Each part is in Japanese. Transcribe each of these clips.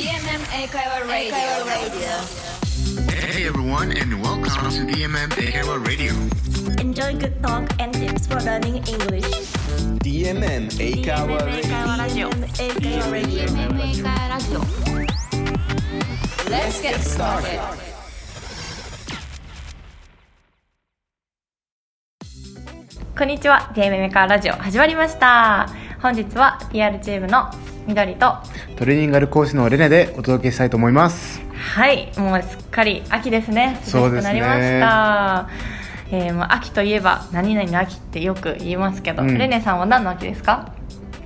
DMM 英会話 Radio. Hey everyone, and welcome to DMM Ekewa Radio. Enjoy good talk and tips for learning English. DMM 英会話 Radio DMM 英会話ラジオ Let's get started. こんにちは DMM メーカーラジオ始まりました本日は PR チームの緑と。トレーニングある講師のレネでお届けしたいと思います。はいもうすっかり秋ですね。そうですね涼しくなりました。えー、もう秋といえば何々の秋ってよく言いますけど、うん。レネさんは何の秋ですか？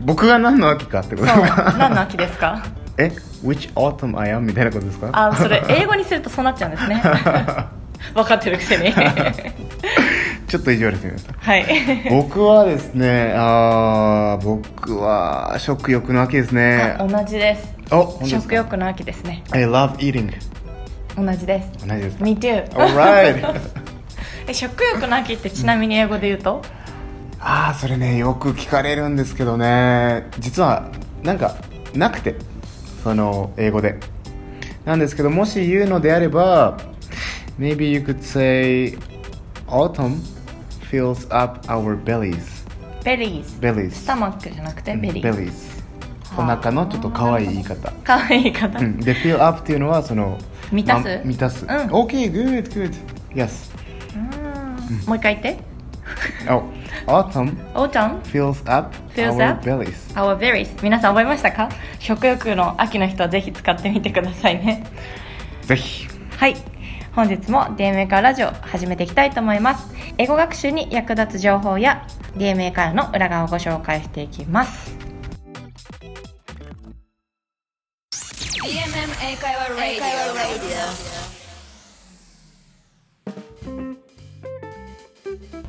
僕が何の秋かってこと何の秋ですか？え Which autumn I am? みたいなことですか？あそれ英語にするとそうなっちゃうんですね。分かってるくせにちょっと意地悪してみました。はい 僕はですね、あー僕は食欲の秋ですね。あ同じですお、食欲の秋ですね I love eating. 同じです同じですか？Me too Alright! え食欲の秋ってちなみに英語で言うと、あーそれね、よく聞かれるんですけどね、実はなんかなくて、その英語で。なんですけど、もし言うのであれば、Maybe you could say autumn fills up our bellies. bellies bellies. ス stomach じゃなくて belly bellies. お腹のちょっと可愛い言い方。かわいい方、うんで、fill up っていうのはその満たすま満たす。うん OK, good, good. Yes. もう一回言って Oh, autumn Autumn fills up Fills our up? bellies. our bellies 皆さん覚えましたか食欲の秋の人はぜひ使ってみてくださいねぜひ。はい本日も DMA カーラジオ始めていきたいと思います。英語学習に役立つ情報や DMA カーの裏側をご紹介していきます。DMM 英会話 Radio.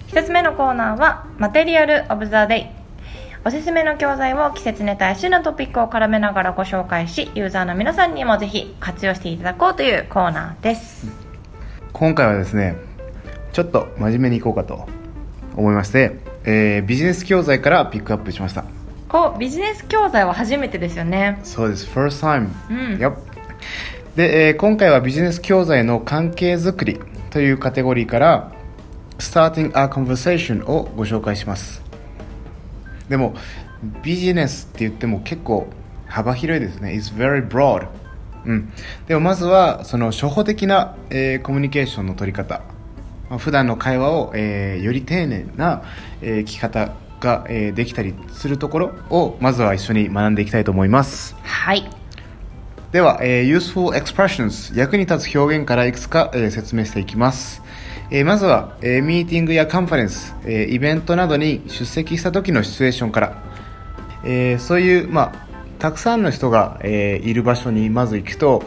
一つ目のコーナーはマテリアルオブザデイ。おすすめの教材を季節ネタや旬のトピックを絡めながらご紹介しユーザーの皆さんにもぜひ活用していただこうというコーナーです。今回はですね、ちょっと真面目にいこうかと思いまして、えービジネス教材からピックアップしました。こうビジネス教材は初めてですよね。そうです、first time。うん。Yep で、えー今回はビジネス教材の関係づくりというカテゴリーから Starting a Conversation をご紹介します。でもビジネスって言っても結構幅広いですね。It's very broad うん、でもまずはその初歩的な、えーコミュニケーションの取り方。まあ普段の会話を、えーより丁寧な、えー聞き方が、えーできたりするところをまずは一緒に学んでいきたいと思います。はい。では、えー useful expressions 役に立つ表現からいくつか、えー説明していきます、えーまずは、えーミーティングやカンファレンス、えーイベントなどに出席した時のシチュエーションから、えーそういう、まあ、たくさんの人が、えーいる場所にまず行くと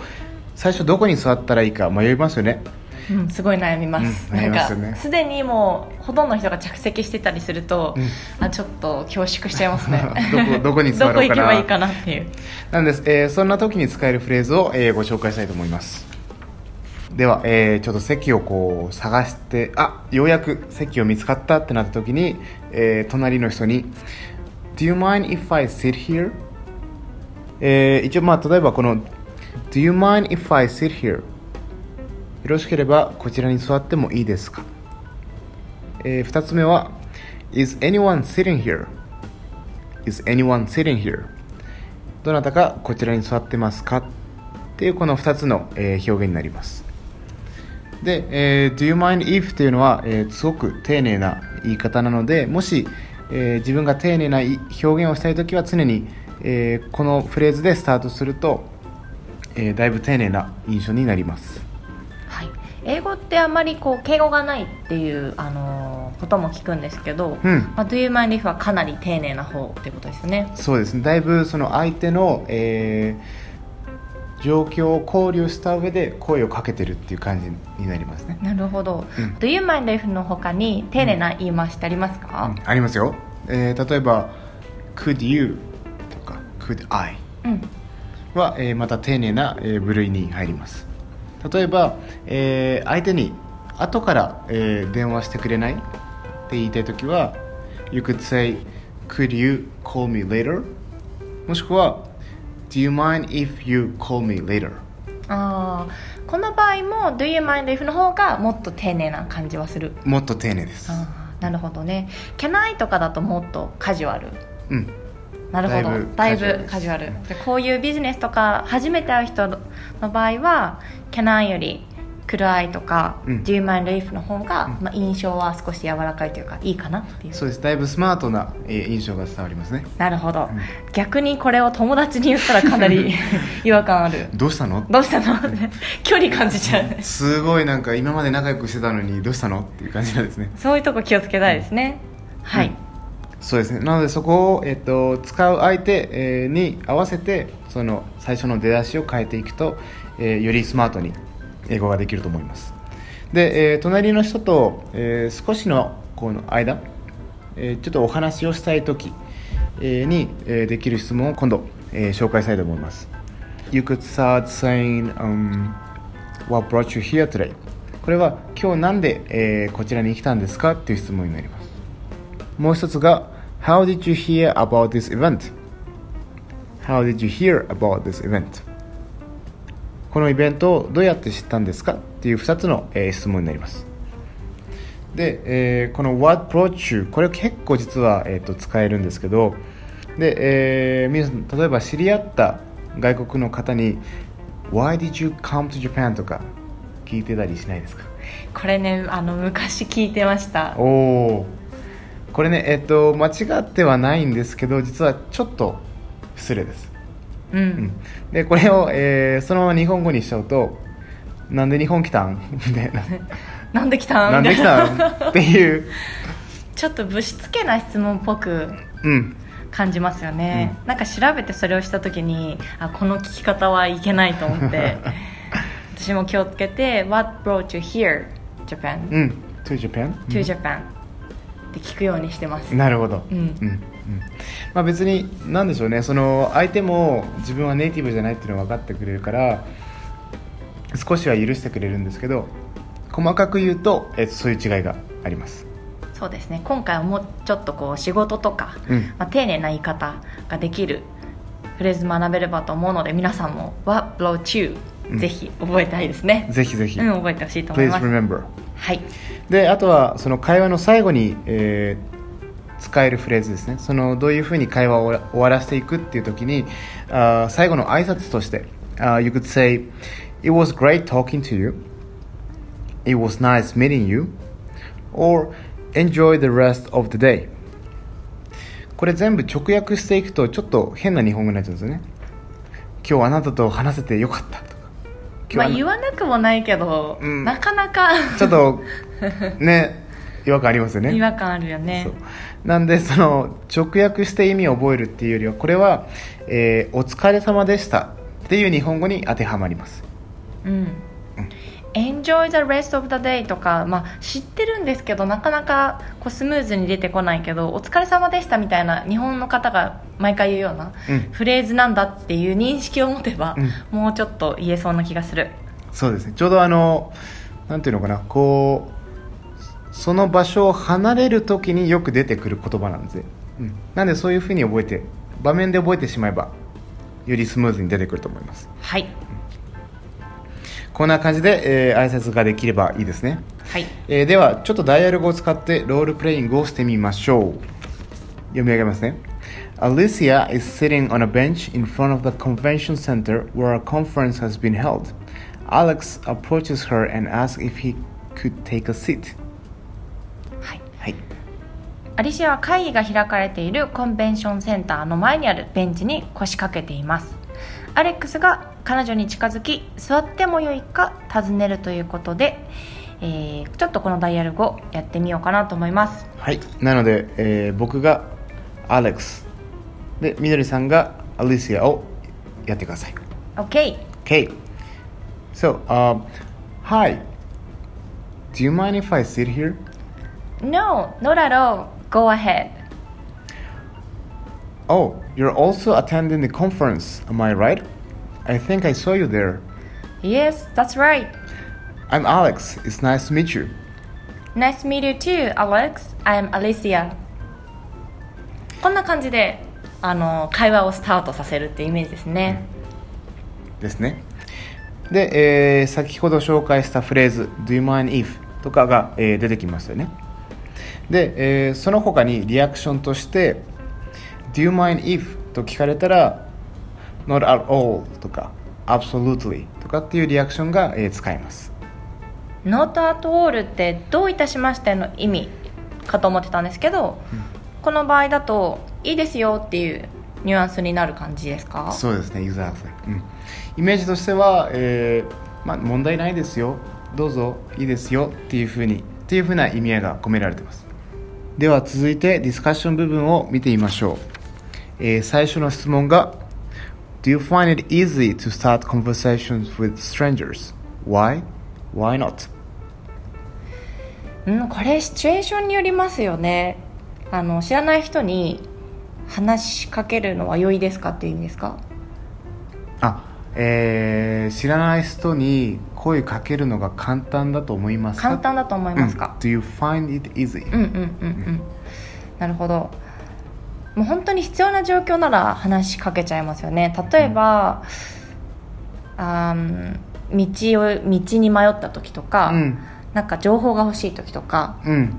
最初どこに座ったらいいか迷いますよね。うん、すごい悩みます、うん悩みますよね。なんかすでにもうほとんどの人が着席してたりすると、あちょっと恐縮しちゃいますね。どこどこに座ろうかな。どこ行けばいいかなっていう。なんです、えーそんな時に使えるフレーズを、えーご紹介したいと思います。では、えーちょっと席をこう探してあようやく席を見つかったってなった時に、えー隣の人に「Do you mind if I sit here?」えー一応まあ例えばこの「Do you mind if I sit here?」よろしければこちらに座ってもいいですか、え2つ目は「Is anyone sitting here?」Is anyone sitting here? どなたかこちらに座ってますか？っていうこの2つの、えー表現になりますで、えー Do you mind if っていうのは、えーすごく丁寧な言い方なのでもし、えー自分が丁寧な表現をしたいときは常に、えーこのフレーズでスタートすると、えーだいぶ丁寧な印象になります。はい、英語ってあんまりこう敬語がないっていう、あのーことも聞くんですけど、うん。まあ、Do you mind if はかなり丁寧な方ってことですね。そうですね。だいぶその相手の、えー状況を考慮した上で声をかけてるっていう感じになりますね。なるほど、うん。Do you mind if の他に丁寧な言い回しってありますか？ありますよ、えー例えば「could you」とか「could I うん、」は、えーまた丁寧な、えー部類に入ります例えば、えー相手に後から、えー電話してくれない？って言いたい時は「You could say could you call me later?」もしくは Do you mind if you call me later? あーこの場合も Do you mind if の方がもっと丁寧な感じはするもっと丁寧です。なるほどね Can I とかだともっとカジュアルうん。なるほど。だいぶぶカジュアルでこういうビジネスとか初めて会う人の場合は Can I より Could I とか、うん。Do you mind の方が、まあ、印象は少し柔らかいというかいいかなっていう。そうです。だいぶスマートな、えー印象が伝わりますね。なるほど、逆にこれを友達に言ったらかなり 違和感ある。どうしたの？どうしたの？距離感じちゃう。ねすごいなんか今まで仲良くしてたのにどうしたの？っていう感じなんですね。そういうとこ気をつけたいですね、はい、うんそうですね。なのでそこを、えっと、使う相手、えーに合わせてその最初の出だしを変えていくと、えーよりスマートに英語ができると思います。で、えー隣の人と、えー少しのこの間、えーちょっとお話をしたい時、えーに、えーできる質問を今度、えー紹介したいと思います。You could start saying、um, What brought you here today? これは今日なんで、えーこちらに来たんですか？っていう質問になります。もう一つが How did you hear about this event? How did you hear about this event? このイベントをどうやって知ったんですかっていう2つの、えー質問になりますで、えーこの What brought you? これ結構実は、えーと使えるんですけどで、えー皆さん例えば知り合った外国の方に Why did you come to Japan? とか聞いてたりしないですか？これねあの昔聞いてましたおおこれねえっと間違ってはないんですけど実はちょっと失礼です、うん、うん、でこれを、えーそのまま日本語にしちゃうと「なんで日本来たん? 」みたいななんで来た「なんで来みたん?」っていう。ちょっとぶしつけな質問っぽくうん。感じますよね、なんか調べてそれをした時にあこの聞き方はいけないと思って 私も気をつけて「What brought you here Japan?、うん。To Japan? to Japan」って聞くようにしてます、なるほど、うん。うんまあ、別に何でしょうね。その相手も自分はネイティブじゃないっていうのは分かってくれるから少しは許してくれるんですけど細かく言うと、えそういう違いがあります。そうですね。今回はもうちょっとこう仕事とか、うん。まあ、丁寧な言い方ができるフレーズ学べればと思うので皆さんも「What うん。ぜひ覚えたいですね。ぜひぜひ、うん覚えてほしいと思い Please ます。Remember はい。であとはその会話の最後に、えー使えるフレーズですね。そのどういうふうに会話を終わらせていくっていう時にあ最後の挨拶としてあー You could say It was great talking to you. It was nice meeting you. Or Enjoy the rest of the day. これ全部直訳していくとちょっと変な日本語になっちゃうんですよね。今日あなたと話せてよかった。まあ言わなくもないけど、うん。なかなか。ちょっと ね違和感ありますよね。違和感あるよね。なんでその直訳して意味を覚えるっていうよりはこれは、えーお疲れ様でした」っていう日本語に当てはまります。うん、Enjoy the rest of the day とか、まあ、知ってるんですけどなかなかこうスムーズに出てこないけどお疲れ様でしたみたいな日本の方が毎回言うようなうん。フレーズなんだっていう認識を持てば、もうちょっと言えそうな気がする。そうですね。ちょうどあのなんていうのかなこうその場所を離れる時によく出てくる言葉なんですね、うん、なんでそういうふうに覚えて場面で覚えてしまえばよりスムーズに出てくると思います。はいこんな感じで、えー挨拶ができればいいですねはいえーではちょっとダイアログを使ってロールプレイングをしてみましょう読み上げますね Alicia is sitting on a bench in front of the convention center where a conference has been held. Alex approaches her and asks if he could take a seat. はいはい。アリシアは会議が開かれているコンベンションセンターの前にあるベンチに腰掛けていますアレックスが彼女に近づき座ってもよいか尋ねるということで、えーちょっとこのダイアログをやってみようかなと思いますはい。なので、えー僕が Alex で、みどりさんが Alicia をやってください。OK Okay. So, um, hi. Do you mind if I sit here? No, not at all. Go ahead. Oh, you're also attending the conference, am I right? I think I saw you there. Yes, that's right. I'm Alex. It's nice to meet you. Nice to meet you too, Alex. I'm Alicia. こんな感じであの会話をスタートさせるっていうイメージですね、ですねで、えー先ほど紹介したフレーズ「Do you mind if?」とかが、えー出てきますよねで、えーその他にリアクションとして「Do you mind if?」と聞かれたら「Not at all」とか「Absolutely」とかっていうリアクションが、えー使えます。 Not at all ってどういたしましての意味かと思ってたんですけど、この場合だといいですよっていうニュアンスになる感じですか？そうですね exactly、うん、イメージとしては、えーまあ、問題ないですよ。どうぞいいですよっていうふうにっていうふうな意味合いが込められています。では続いてディスカッション部分を見てみましょう、えー最初の質問が Do you find it easy to start conversations with strangers? Why? Why not? うん、これシチュエーションによりますよねあの知らない人に話しかけるのは良いですかっていう意味ですか？あ、えー知らない人に声かけるのが簡単だと思いますか？簡単だと思いますか、うん Do you find it easy? うん、うんうんうんなるほどもう本当に必要な状況なら話しかけちゃいますよね例えば、あー道を道に迷った時とか、うんなんか情報が欲しい時とかうん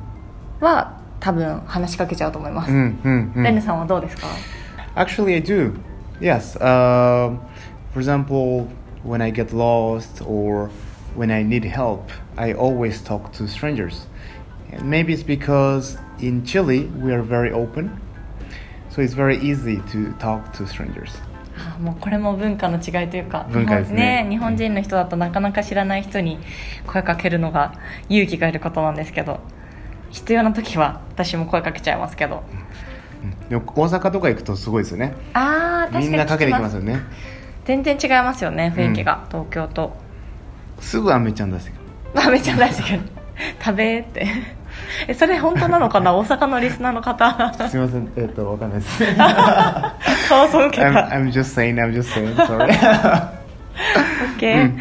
は多分話しかけちゃうと思います、うんうんうんレさんはどうですか Actually, I do. Yes. Uh, for example, when I get lost or when I need help, I always talk to strangers. And maybe it's because in Chile we are very open, so it's very easy to talk to strangers. あもうこれも文化の違いというか文化ですね。日本日本人の人だとなかなか知らない人に声かけるのが勇気がいることなんですけど必要な時は私も声かけちゃいますけど。でも大阪とか行くとすごいですよね。ああ確かにみんなかけてきます聞よね。全然違いますよね雰囲気が、東京と。すぐアメちゃん出してくる。まあめっちゃ大好き食べってえそれ本当なのかな？大阪のリスナーの方。すみません、えっ、とわかんないです。顔そ受け I'm, た。I'm just saying, I'm just saying, sorry. OK、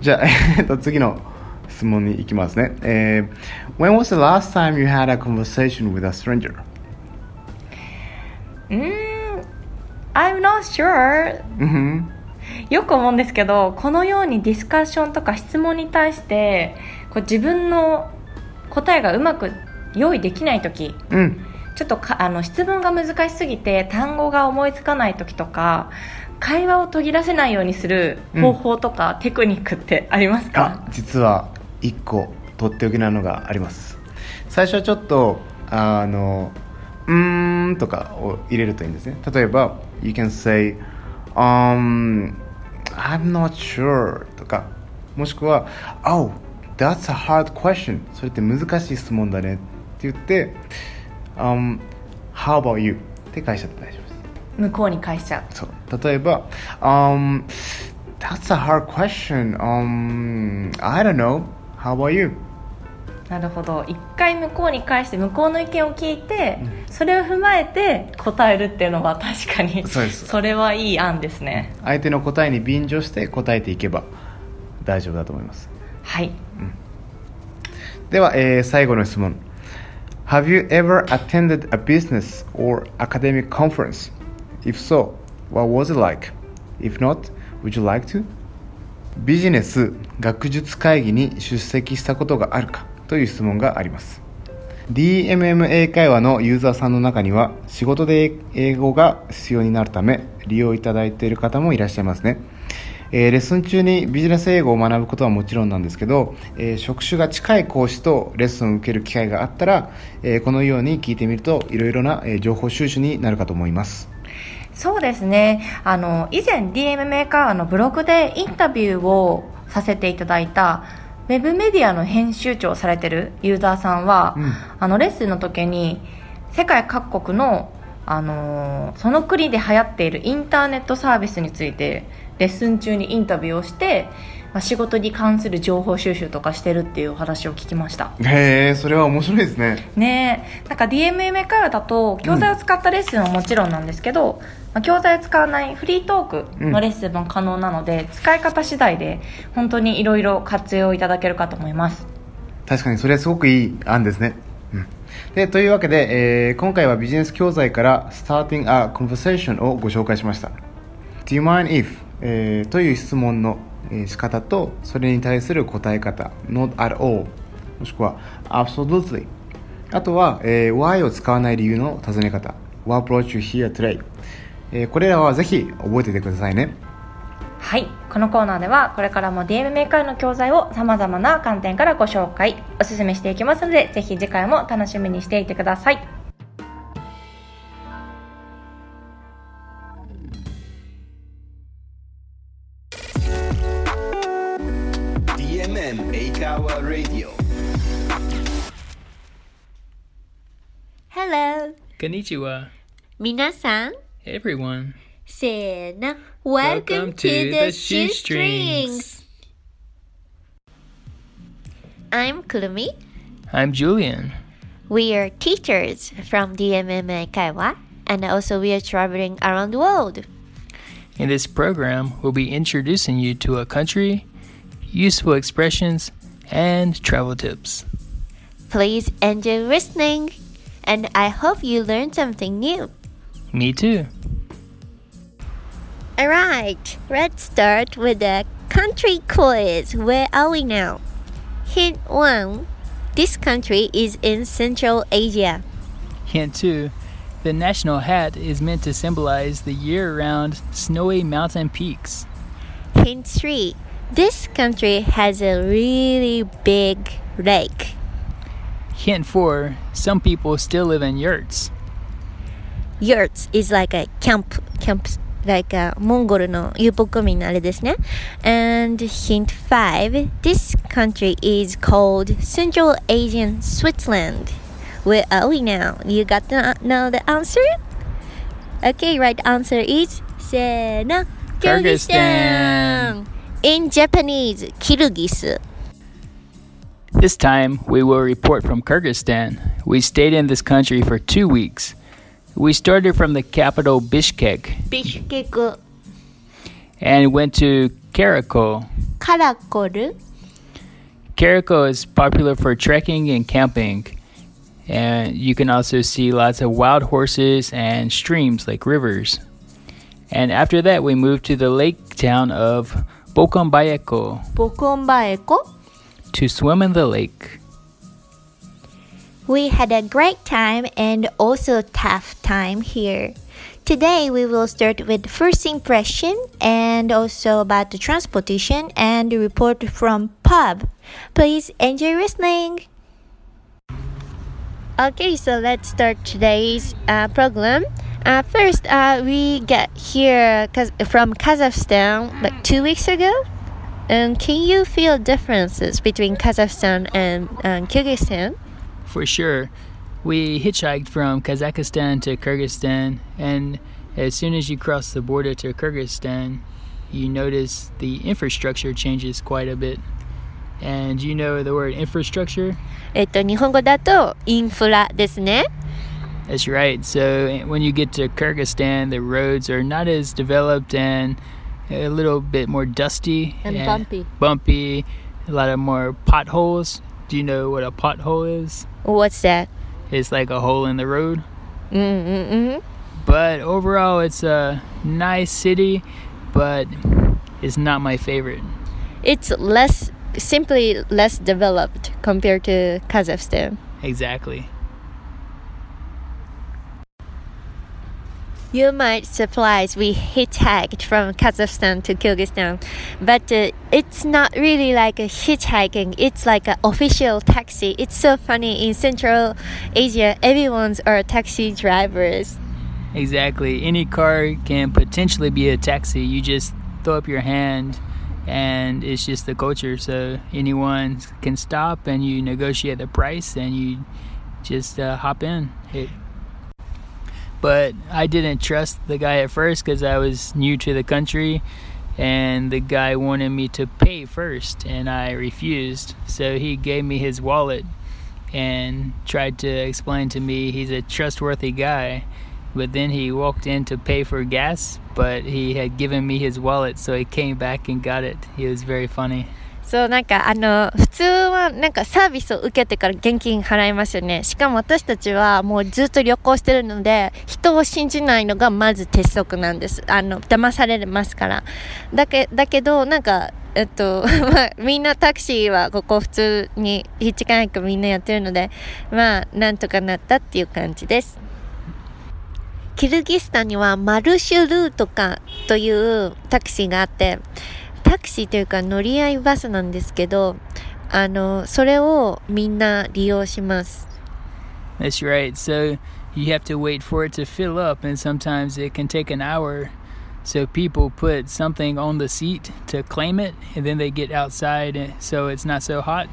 じゃあ、えっと、次の質問に行きますね。えー When was the last time you had a conversation with a stranger? うーん。I'm not sure うん。よく思うんですけどこのようにディスカッションとか質問に対してこう自分の答えがうまく用意できない時うん。うん。ちょっとかあの質問が難しすぎて単語が思いつかない時とか会話を途切らせないようにする方法とか、テクニックってありますか？あ、実は一個とっておきなのがあります。最初はちょっと、あの、うーんとかを入れるといいんですね。例えば、You can say, um, I'm not sure とか、もしくは、Oh, that's a hard question それって難しい質問だねって言って、um, How about you? って返しちゃって大丈夫です。向こうに返しちゃうそう例えば、um, That's a hard question. Um, I don't know. How about you? なるほど一回向こうに返して向こうの意見を聞いて、それを踏まえて答えるっていうのは確かにそうです それはいい案ですね相手の答えに便乗して答えていけば大丈夫だと思います。はいうんでは、えー最後の質問。Have you ever attended a business or academic conference? If so, what was it like? If not, would you like to? ビジネス学術会議に出席したことがあるか？という質問があります DMM 英会話のユーザーさんの中には仕事で英語が必要になるため利用いただいている方もいらっしゃいますねえーレッスン中にビジネス英語を学ぶことはもちろんなんですけど、えー職種が近い講師とレッスンを受ける機会があったら、えーこのように聞いてみるといろいろな、えー情報収集になるかと思います。そうですね。あの以前 DM メーカーのブログでインタビューをさせていただいたウェブメディアの編集長をされてるユーザーさんは、うん。あのレッスンの時に世界各国の、あのーその国で流行っているインターネットサービスについてレッスン中にインタビューをして、まあ、仕事に関する情報収集とかしてるっていうお話を聞きました。へえそれは面白いですね。ねえ。なんか DMM 会話だと教材を使ったレッスンはもちろんなんですけど、まあ、教材を使わないフリートークのレッスンも可能なので、使い方次第で本当にいろいろ活用いただけるかと思います。確かにそれはすごくいい案ですね、うんで、というわけで、えー今回はビジネス教材から Starting a Conversation をご紹介しました。Do you mind if? えーという質問の、仕方と、それに対する答え方、not at all、もしくは absolutely？あとは、えー why を使わない理由の尋ね方、What brought you here today? えーこれらはぜひ覚えててくださいね。はい。このコーナーではこれからも DMM 会の教材をさまざまな観点からご紹介おすすめしていきますのでぜひ次回も楽しみにしていてください。DMM エイカワ Radio Hello! こんにちは、皆さん、everyone. せーの。Welcome to the Shoestrings! I'm Kurumi. I'm Julian. We are teachers from DMM Kaiwa, and also we are traveling around the world. In this program, we'll be introducing you to a country, useful expressions, and travel tips. Please enjoy listening, and I hope you learned something new. Me too. Alright, let's start with the country quiz. Where are we now? Hint 1 This country is in Central Asia. Hint 2 The national hat is meant to symbolize the year round snowy mountain peaks. Hint 3 This country has a really big lake. Hint 4 Some people still live in yurts. Yurts is like a camp, camp like a モンゴルの遊牧民のあれですね。And hint 5 This country is called Central Asian Switzerland. Where are we now? You got to know the answer? Okay, right answer is せーの Kyrgyzstan. In Japanese, キルギス This time, we will report from Kyrgyzstan. We stayed in this country for two weeks. We started from the capital Bishkek ビシュケク and went to Karakol. カラコル Karakol is popular for trekking and camping. And you can also see lots of wild horses and streams like rivers. And after that, we moved to the lake town of Bokombayeko ボコンバエコ to swim in the lake. We had a great time and also tough time here. Today we will start with first impression and also about the transportation and the report from pub. Please enjoy listening. Okay, so let's start today's uh, program. Uh, first, uh, we get here from Kazakhstan like two weeks ago. And can you feel differences between Kazakhstan and um, Kyrgyzstan? For sure. We hitchhiked from Kazakhstan to Kyrgyzstan, and as soon as you cross the border to Kyrgyzstan, you notice the infrastructure changes quite a bit. And you know the word infrastructure? えっと、日本語だとインフラですね。 That's right. So when you get to Kyrgyzstan, the roads are not as developed and a little bit more dusty And bumpy. Bumpy, a lot of more potholes. Do you know what a pothole is? What's that? It's like a hole in the road. Mm-hmm. But overall, it's a nice city, but it's not my favorite. It's less, simply less developed compared to Kazakhstan. Exactly. You might surprise we hitchhiked from Kazakhstan to Kyrgyzstan, but uh, it's not really like a hitchhiking. It's like an official taxi. It's so funny in Central Asia. Everyone's are taxi drivers. Exactly. Any car can potentially be a taxi. You just throw up your hand, and it's just the culture. So anyone can stop, and you negotiate the price, and you just uh, hop in. But I didn't trust the guy at first because I was new to the country, and the guy wanted me to pay first, and I refused. So he gave me his wallet and tried to explain to me he's a trustworthy guy. But then he walked in to pay for gas, but he had given me his wallet, so he came back and got it. He was very funny. そうなんかあの普通はなんかサービスを受けてから現金払いますよね。しかも私たちはもうずっと旅行してるので人を信じないのがまず鉄則なんです。あの騙されますから。だけだけどなんかえっと まあみんなタクシーはここ普通にヒッチカイクみんなやってるのでまあなんとかなったっていう感じです。キルギスタンにはマルシュルートかというタクシーがあってタクシーというか乗り合いバスなんですけどあのそれをみんな利用します That's right. So you have to wait for it to fill up, and sometimes it can take an hour. So people put something on the seat to claim it, and then they get outside eh, so it's not so hot.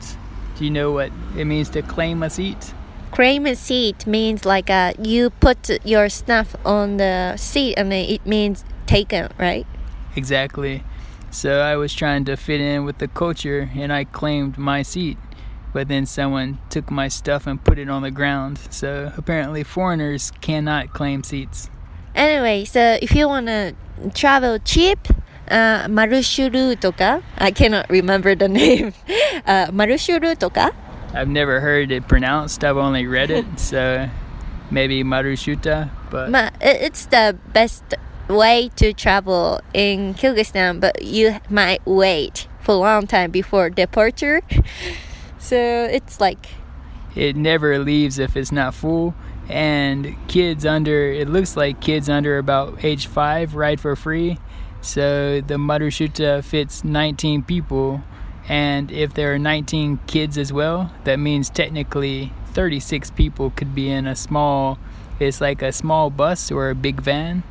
Do you know what it means to claim a seat? claim a seat means like uh, you put your stuff on the seat and then it means taken right Exactly. So I was trying to fit in with the culture and I claimed my seat. But then someone took my stuff and put it on the ground. So apparently, foreigners cannot claim seats. Anyway, so if you want to travel cheap, uh, Marushuru toka, I cannot remember the name. Uh, Marushuru toka. I've never heard it pronounced, I've only read it. so maybe Marushuta, but. Ma- it's the best way to travel in Kyrgyzstan but you might wait for a long time before departure so it's like it never leaves if it's not full. And kids under, it looks like kids under about age five ride for free. So the Marushuta fits 19 people. And if there are 19 kids as well, that means technically 36 people could be in a small, it's like a small bus or a big van.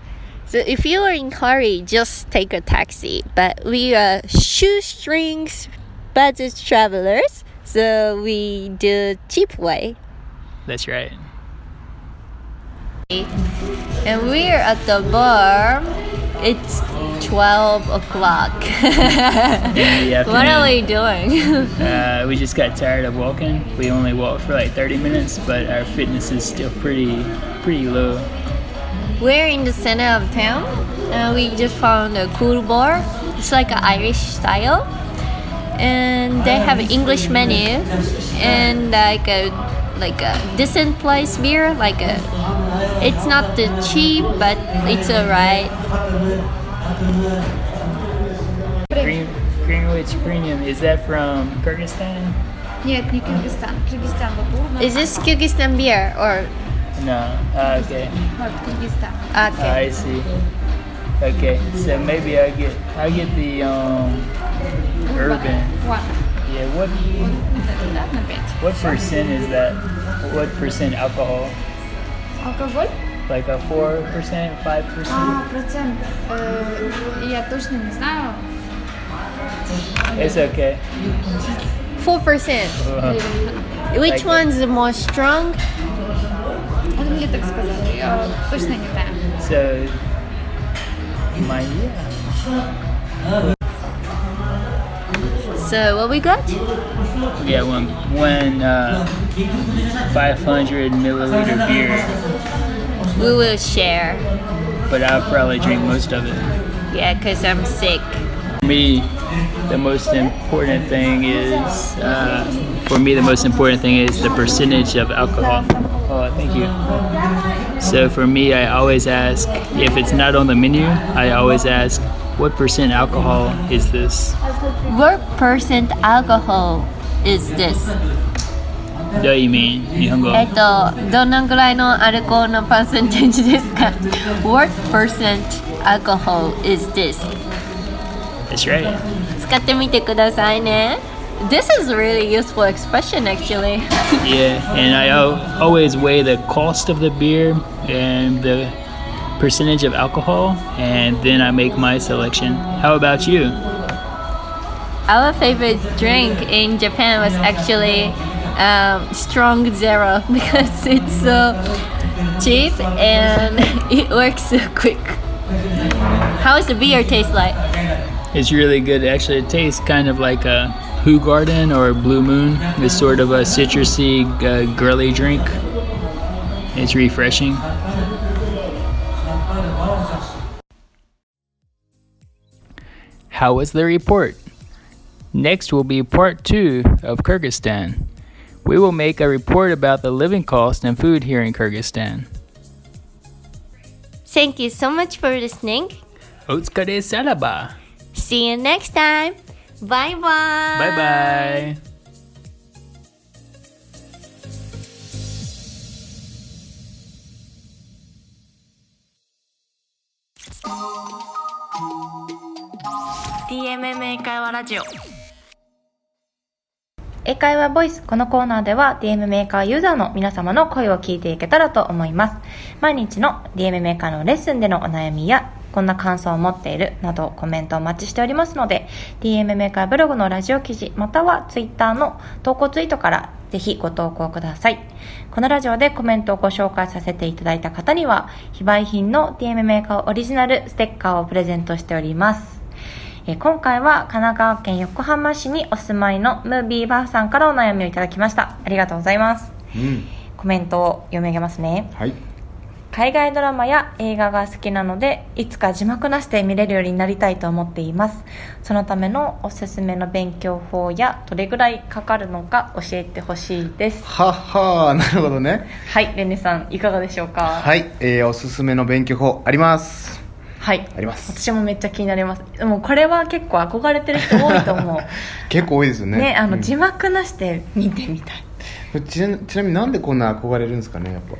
So if you are in hurry, just take a taxi. But we are shoestrings budget travelers, so we do cheap way. That's right. And we're at the bar. It's 12 o'clock. What are we doing? Uh, we just got tired of walking. We only walked for like 30 minutes, but our fitness is still pretty, pretty low. We're in the center of town and we just found a cool bar. It's like an Irish style. And they have an English menu and like a like a decent place beer, like a it's not the cheap but it's alright. Green, Greenwich Premium, is that from Kyrgyzstan? Yeah, Kyrgyzstan, Kyrgyzstan. Is this Kyrgyzstan beer or No. Uh, okay. Вот, Кыргызстан. okay? I see. Okay, so maybe I get I get the um urban. One. Yeah. What Да, на пять. what percent is that? What percent alcohol? Алкоголь? Like a four percent, five percent? А, процент. Э, я точно не знаю. It's okay. Four percent. Uh, Which Like- one's the more strong? Это мне так сказали. Я точно не знаю. so my yeah. So what we got? Yeah, one one uh, 500 milliliter beer, We will share. but I'll probably drink most of it. Yeah, cause I'm sick. For me, the most important thing is uh, for me the most important thing is the percentage of alcohol. Oh, thank you. So for me, I always ask if it's not on the menu. I always ask what percent alcohol is this. What percent alcohol is this? What do you mean? 日本語えっと、どのぐらいのアルコールのパーセンテージですか ?What percent alcohol is this? That's right. 使ってみてくださいね。 This is a really useful expression actually. Yeah, and I always weigh the cost of the beer and the percentage of alcohol, and then I make my selection. How about you? Our favorite drink in Japan was actually um, strong zero because it's so cheap and it works so quick. How does the beer taste like? It's really good. Actually, it tastes kind of like a Who Garden or Blue Moon. It's sort of a citrusy, uh, girly drink. It's refreshing. How was the report? Next will be part two of Kyrgyzstan. We will make a report about the living cost and food here in Kyrgyzstan. Thank you so much for listening. Salaba. See you next time. Bye bye. Bye bye. 英会話ボイスこのコーナーでは DM メーカーユーザーの皆様の声を聞いていけたらと思います毎日の DM メーカーのレッスンでのお悩みやこんな感想を持っているなどコメントをお待ちしておりますので DM メーカーブログのラジオ記事または Twitter の投稿ツイートからぜひご投稿ください。このラジオでコメントをご紹介させていただいた方には非売品の DM メーカーオリジナルステッカーをプレゼントしております。えー今回は神奈川県横浜市にお住まいのムービーバーさんからお悩みをいただきました。ありがとうございます。うん。コメントを読み上げますね。はい海外ドラマや映画が好きなのでいつか字幕なしで見れるようになりたいと思っています。そのためのおすすめの勉強法やどれぐらいかかるのか教えてほしいです。はっはーなるほどね。はいレンネさんいかがでしょうか？はい、えー、おすすめの勉強法あります。はい。あります。私もめっちゃ気になります。もうこれは結構憧れてる人多いと思う。結構多いですよね。ねあの、うん。字幕なしで見てみたい。ちなちなみになんでこんな憧れるんですかねやっぱ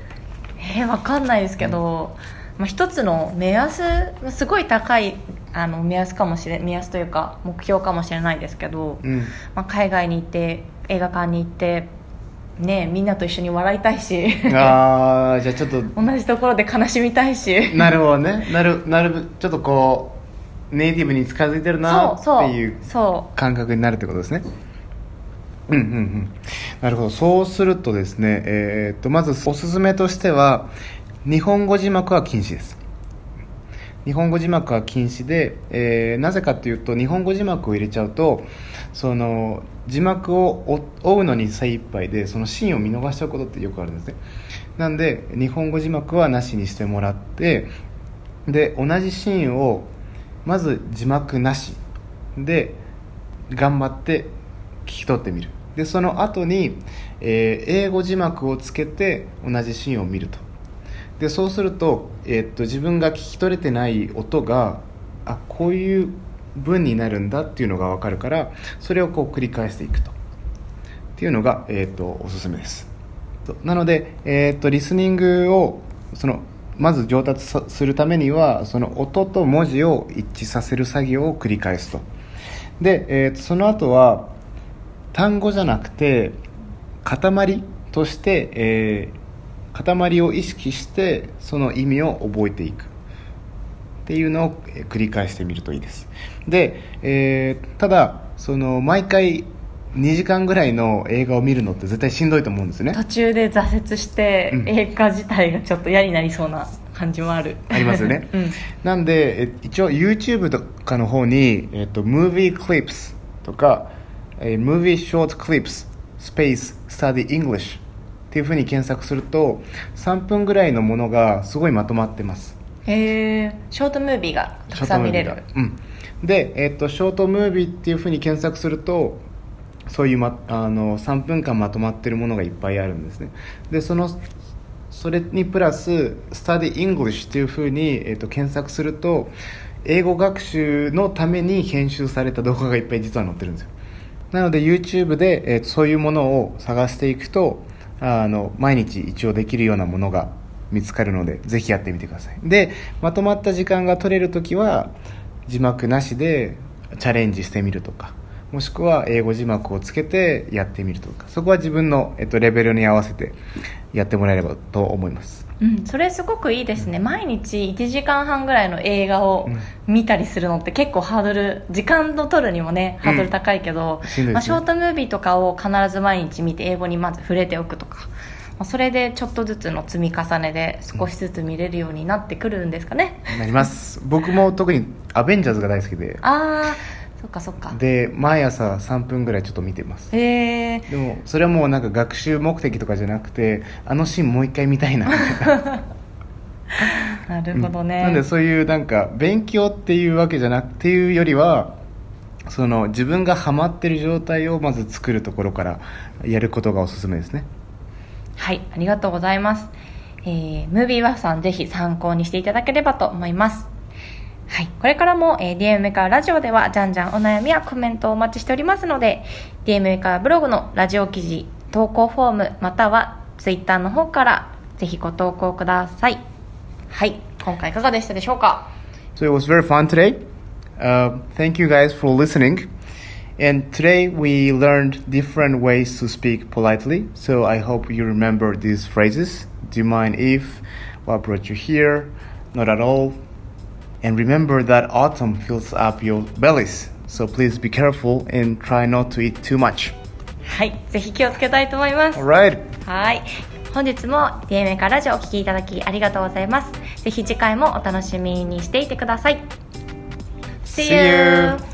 えー、わかんないですけど、まあ、一つの目安まあすごい高いあの目安かもしれ目安というか目標かもしれないですけど、うん。まあ、海外に行って映画館に行ってねみんなと一緒に笑いたいしああじゃあちょっと同じところで悲しみたいし。なるほどね。なるなるちょっとこうネイティブに近づいてるなっていうそ感覚になるってことですねうんうんうん。なるほど。そうするとですねえーっとまずおすすめとしては日本語字幕は禁止です。日本語字幕は禁止で、えーなぜかというと日本語字幕を入れちゃうとその字幕を追追うのに精一杯でそのシーンを見逃しちゃうことってよくあるんですね。なんで日本語字幕はなしにしてもらってで同じシーンをまず字幕なしで頑張って聞き取ってみる。でその後に、えー英語字幕をつけて同じシーンを見ると。でそうすると,、えーっと自分が聞き取れてない音があこういう文になるんだっていうのが分かるからそれをこう繰り返していくと。っていうのが、えーっとおすすめです。なので、えーっとリスニングをそのまず上達するためにはその音と文字を一致させる作業を繰り返すと。で、えーとその後は単語じゃなくて塊として、えー塊を意識してその意味を覚えていく。っていうのをえー繰り返してみるといいです。で、えーただその毎回2時間ぐらいの映画を見るのって絶対しんどいと思うんですね。途中で挫折して、うん。映画自体がちょっと嫌になりそうな感じもある。ありますよね、うん。なんでえ一応 YouTube とかの方に、えっと、Movie Clips とか、えー Movie Short Clips Space Study English っていうふうに検索すると3分ぐらいのものがすごいまとまってます。へえショートムービーがたくさん見れる。うん。で、えっとショートムービーっていうふうに検索するとそういう、ま、あの3分間まとまってるものがいっぱいあるんですね。でそのそれにプラス「Study English」っていうふうに、えっと検索すると英語学習のために編集された動画がいっぱい実は載ってるんですよなので YouTube で、えーそういうものを探していくとあの毎日一応できるようなものが見つかるのでぜひやってみてください。でまとまった時間が取れるときは字幕なしでチャレンジしてみるとかもしくは英語字幕をつけてやってみるとかそこは自分の、えっと、レベルに合わせてやってもらえればと思います。うん、それすごくいいですね、毎日1時間半ぐらいの映画を見たりするのって結構ハードル時間を取るにもねハードル高いけど、しんまあ、ショートムービーとかを必ず毎日見て英語にまず触れておくとか、まあ、それでちょっとずつの積み重ねで少しずつ見れるようになってくるんですかね、なります。僕も特にアベンジャーズが大好きで。ああそっかそっか。で毎朝3分ぐらいちょっと見てます。へえでもそれはもうなんか学習目的とかじゃなくてあのシーンもう一回見たいな。みたいななるほどね、なんでそういうなんか勉強っていうわけじゃなくていうよりはその自分がハマってる状態をまず作るところからやることがおすすめですね。はい、ありがとうございます。えー、ムービーワフさんぜひ参考にしていただければと思います。はい、これからも、えー、DM からラジオではじゃんじゃんお悩みやコメントをお待ちしておりますので DM からブログのラジオ記事投稿フォームまたは Twitter の方からぜひご投稿ください。はい、今回いかがでしたでしょうか So it was very fun today. Uh, thank you guys for listening. And today we learned different ways to speak politely. So I hope you remember these phrases. Do you mind if? What brought you here? Not at all. And remember that autumn fills up your bellies. So please be careful and try not to eat too much. はい、ぜひ気をつけたいと思います。Alright. はい。本日も DMA からラジオをお聞きいただきありがとうございます。ぜひ次回もお楽しみにしていてください。See See you.